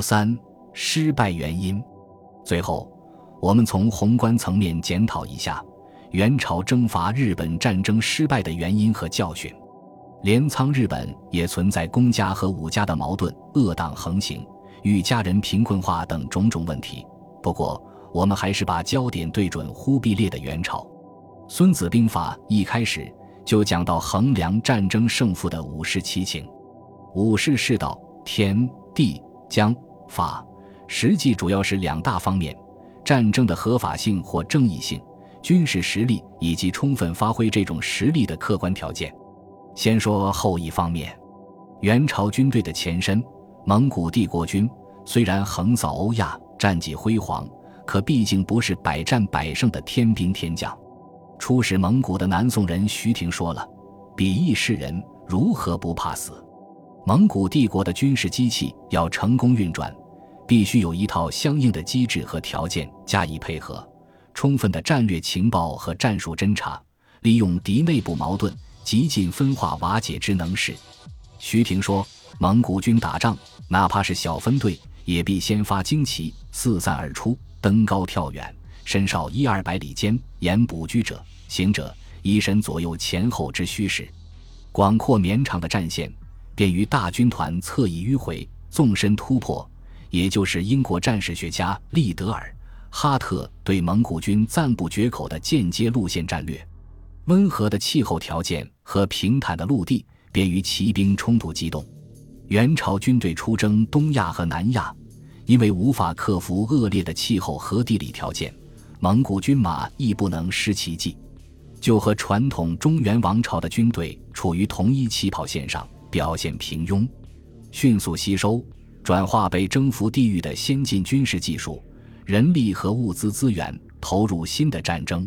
三失败原因。最后，我们从宏观层面检讨一下元朝征伐日本战争失败的原因和教训。镰仓日本也存在公家和武家的矛盾、恶党横行、与家人贫困化等种种问题。不过，我们还是把焦点对准忽必烈的元朝。《孙子兵法》一开始就讲到衡量战争胜负的五事七情。五事是道、天地将法，实际主要是两大方面：战争的合法性或正义性、军事实力以及充分发挥这种实力的客观条件。先说后一方面，元朝军队的前身蒙古帝国军虽然横扫欧亚，战绩辉煌。可毕竟不是百战百胜的天兵天将。出使蒙古的南宋人徐廷说了：“比翼世人如何不怕死？”蒙古帝国的军事机器要成功运转，必须有一套相应的机制和条件加以配合，充分的战略情报和战术侦察，利用敌内部矛盾，极尽分化瓦解之能事。徐廷说：“蒙古军打仗，哪怕是小分队，也必先发旌旗，四散而出。”登高跳远，身少一二百里间，言卜居者，行者一身左右前后之虚实，广阔绵长的战线，便于大军团侧翼迂回，纵深突破。也就是英国战史学家利德尔·哈特对蒙古军赞不绝口的间接路线战略。温和的气候条件和平坦的陆地，便于骑兵冲突机动。元朝军队出征东亚和南亚。因为无法克服恶劣的气候和地理条件，蒙古军马亦不能施其技，就和传统中原王朝的军队处于同一起跑线上，表现平庸。迅速吸收、转化被征服地域的先进军事技术、人力和物资资源，投入新的战争。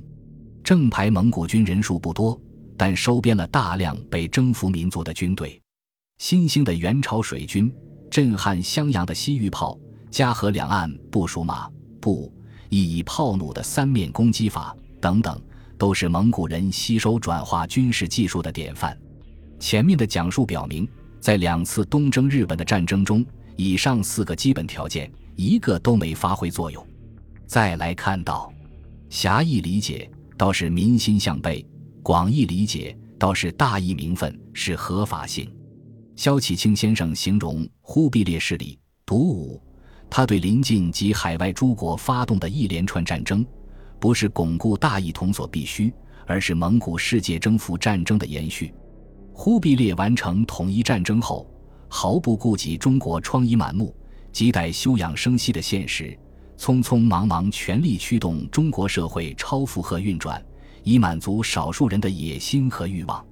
正牌蒙古军人数不多，但收编了大量被征服民族的军队。新兴的元朝水军，震撼襄阳的西域炮。嘉禾两岸部署马步、亦以炮弩的三面攻击法等等，都是蒙古人吸收转化军事技术的典范。前面的讲述表明，在两次东征日本的战争中，以上四个基本条件一个都没发挥作用。再来看到，狭义理解倒是民心向背，广义理解倒是大义名分，是合法性。萧启清先生形容忽必烈势力独武。他对邻近及海外诸国发动的一连串战争，不是巩固大一统所必须，而是蒙古世界征服战争的延续。忽必烈完成统一战争后，毫不顾及中国疮痍满目、亟待休养生息的现实，匆匆忙忙全力驱动中国社会超负荷运转，以满足少数人的野心和欲望。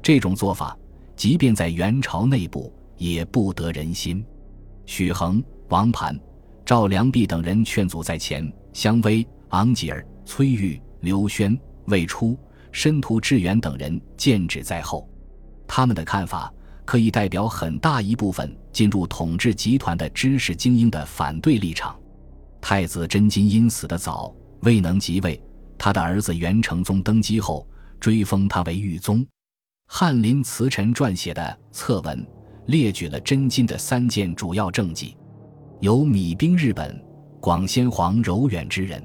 这种做法，即便在元朝内部也不得人心。许衡。王盘、赵良弼等人劝阻在前，香威、昂吉尔、崔玉、刘轩、魏初、申屠志远等人剑指在后。他们的看法可以代表很大一部分进入统治集团的知识精英的反对立场。太子真金因死得早，未能即位，他的儿子元成宗登基后，追封他为裕宗。翰林慈臣撰写的策文列举了真金的三件主要政绩。有米兵日本，广先皇柔远之人，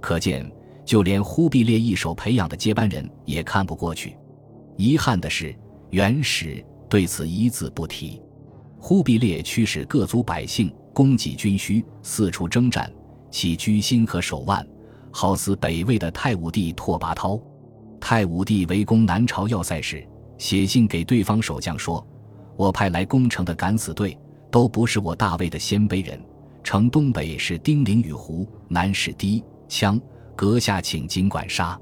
可见就连忽必烈一手培养的接班人也看不过去。遗憾的是，元史对此一字不提。忽必烈驱使各族百姓供给军需，四处征战，其居心和手腕，好似北魏的太武帝拓跋焘。太武帝围攻南朝要塞时，写信给对方守将说：“我派来攻城的敢死队。”都不是我大魏的鲜卑人，城东北是丁零与胡，南是氐羌，阁下请尽管杀。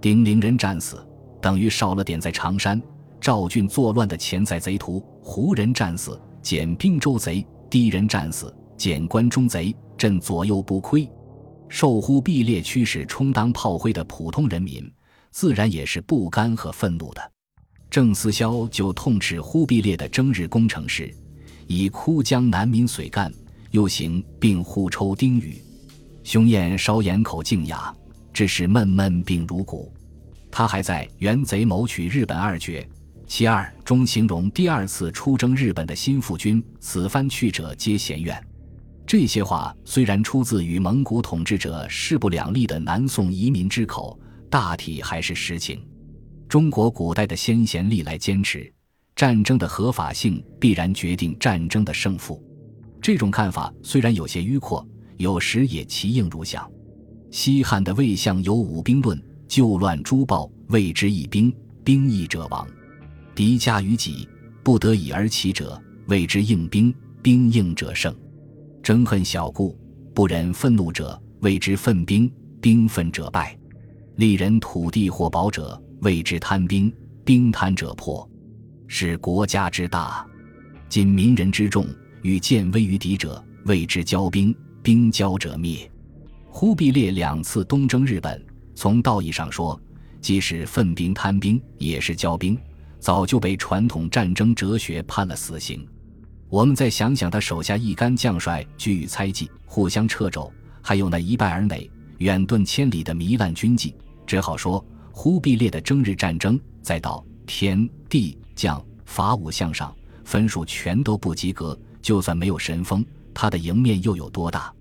丁零人战死，等于少了点在常山赵郡作乱的潜在贼徒；胡人战死，减并州贼；氐人战死，减关中贼。朕左右不亏，受忽必烈驱使充当炮灰的普通人民，自然也是不甘和愤怒的。郑思肖就痛斥忽必烈的征日工程师。以枯江南民髓干，又行并互抽丁语，凶焰稍掩口静雅，致使闷闷病如骨。他还在《元贼谋取日本二绝》其二中形容第二次出征日本的新腹军此番去者皆嫌怨。这些话虽然出自与蒙古统治者势不两立的南宋移民之口，大体还是实情。中国古代的先贤历来坚持，战争的合法性必然决定战争的胜负。这种看法虽然有些迂阔，有时也其应如象。西汉的魏相有五兵论，救乱诛暴，谓之一兵，兵役者亡；敌加于己，不得已而起者，谓之应兵，兵应者胜。争恨小故，不忍愤怒者，谓之愤兵；兵愤者败。利人土地或宝者，谓之贪兵；兵贪者破。是国家之大，尽民人之众，与见危于敌者，谓之骄兵；兵骄者灭。忽必烈两次东征日本，从道义上说，即使奋兵贪兵，也是骄兵，早就被传统战争哲学判了死刑。我们再想想他手下一干将帅居于猜忌，互相掣肘，还有那一败而馁、远遁千里的糜烂军纪，只好说忽必烈的征日战争，再到天地将法武相上分数全都不及格，就算没有神锋，他的赢面又有多大？